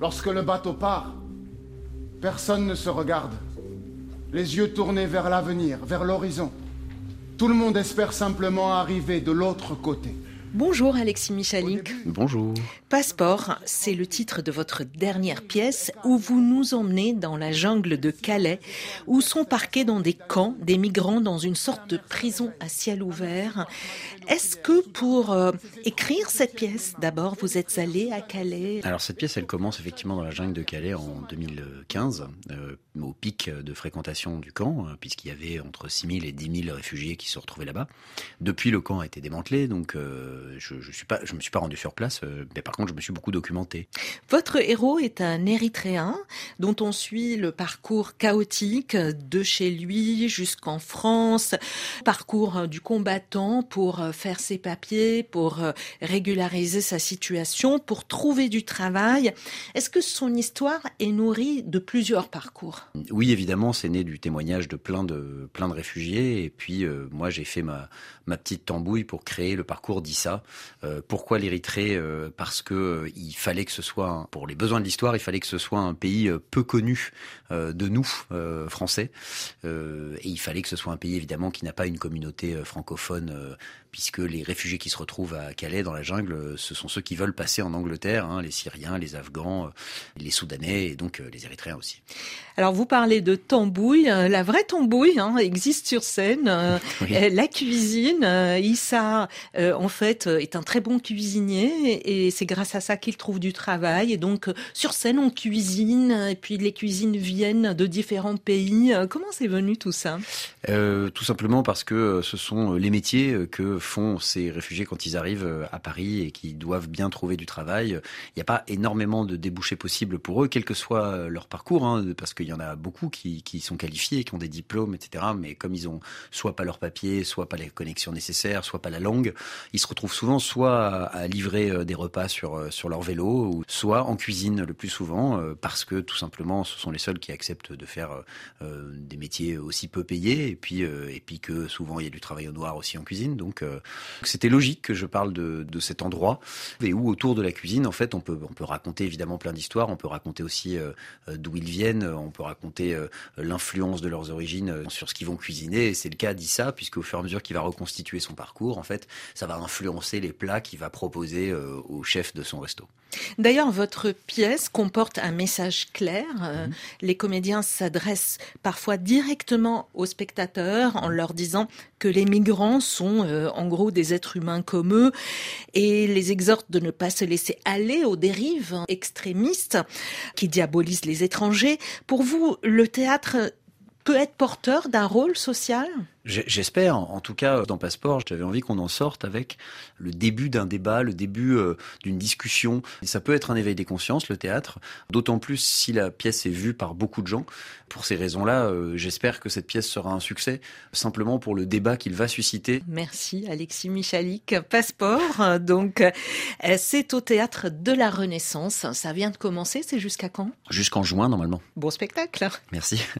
Lorsque le bateau part, personne ne se regarde. Les yeux tournés vers l'avenir, vers l'horizon. Tout le monde espère simplement arriver de l'autre côté. Bonjour Alexis Michalik. Bonjour. Passeport, c'est le titre de votre dernière pièce où vous nous emmenez dans la jungle de Calais, où sont parqués dans des camps des migrants dans une sorte de prison à ciel ouvert. Est-ce que pour euh, écrire cette pièce, d'abord, vous êtes allé à Calais? Alors cette pièce, elle commence effectivement dans la jungle de Calais en 2015, euh, au pic de fréquentation du camp, euh, puisqu'il y avait entre 6 000 et 10 000 réfugiés qui se retrouvaient là-bas. Depuis, le camp a été démantelé, donc je ne suis pas, je me suis pas rendu sur place, mais par contre, je me suis beaucoup documenté. Votre héros est un Érythréen dont on suit le parcours chaotique de chez lui jusqu'en France, parcours du combattant pour faire ses papiers, pour régulariser sa situation, pour trouver du travail. Est-ce que son histoire est nourrie de plusieurs parcours? Oui, évidemment, c'est né du témoignage de plein de plein de réfugiés. Et puis euh, moi, j'ai fait ma ma petite tambouille pour créer le parcours d'Issa. Euh, pourquoi l'Érythrée euh, Parce que il fallait que ce soit, pour les besoins de l'histoire, il fallait que ce soit un pays peu connu de nous Français. et il fallait que ce soit un pays évidemment qui n'a pas une communauté francophone puisque les réfugiés qui se retrouvent à Calais dans la jungle, ce sont ceux qui veulent passer en Angleterre, hein, les Syriens, les Afghans, les Soudanais et donc les Érythréens aussi. Alors vous parlez de tambouille, la vraie tambouille hein, existe sur scène, la cuisine euh, Issa, euh, en fait, euh, est un très bon cuisinier et c'est grâce à ça qu'il trouve du travail. Et donc, sur scène, on cuisine et puis les cuisines viennent de différents pays. Comment c'est venu tout ça? Tout simplement parce que ce sont les métiers que font ces réfugiés quand ils arrivent à Paris et qui doivent bien trouver du travail. Il n'y a pas énormément de débouchés possibles pour eux, quel que soit leur parcours, hein, parce qu'il y en a beaucoup qui, sont qualifiés, qui ont des diplômes, etc. Mais comme ils ont soit pas leurs papiers, soit pas les connexions nécessaires, soit pas la langue. Ils se retrouvent souvent soit à livrer euh, des repas sur, euh, leur vélo, soit en cuisine le plus souvent, euh, parce que tout simplement ce sont les seuls qui acceptent de faire des métiers aussi peu payés, et puis que souvent il y a du travail au noir aussi en cuisine. Donc c'était logique que je parle de, de cet endroit, et où autour de la cuisine, en fait, on peut, on peut raconter évidemment plein d'histoires, on peut raconter aussi d'où ils viennent, on peut raconter l'influence de leurs origines sur ce qu'ils vont cuisiner, et c'est le cas d'Issa, puisque au fur et à mesure qu'il va reconstituer son parcours, en fait, ça va influencer les plats qu'il va proposer euh, au chef de son resto. D'ailleurs, votre pièce comporte un message clair. Euh, mhm. Les comédiens s'adressent parfois directement aux spectateurs en leur disant que les migrants sont euh, en gros des êtres humains comme eux et les exhortent de ne pas se laisser aller aux dérives extrémistes qui diabolisent les étrangers. Pour vous, le théâtre peut être porteur d'un rôle social? J'espère. En tout cas, dans Passeport, j'avais envie qu'on en sorte avec le début d'un débat, le début euh, d'une discussion. Et ça peut être un éveil des consciences, le théâtre. D'autant plus si la pièce est vue par beaucoup de gens. Pour ces raisons-là, euh, j'espère que cette pièce sera un succès, simplement pour le débat qu'il va susciter. Merci, Alexis Michalik. Passeport, donc, euh, c'est au théâtre de la Renaissance. Ça vient de commencer. C'est jusqu'à quand? Jusqu'en juin, normalement. Bon spectacle. Merci.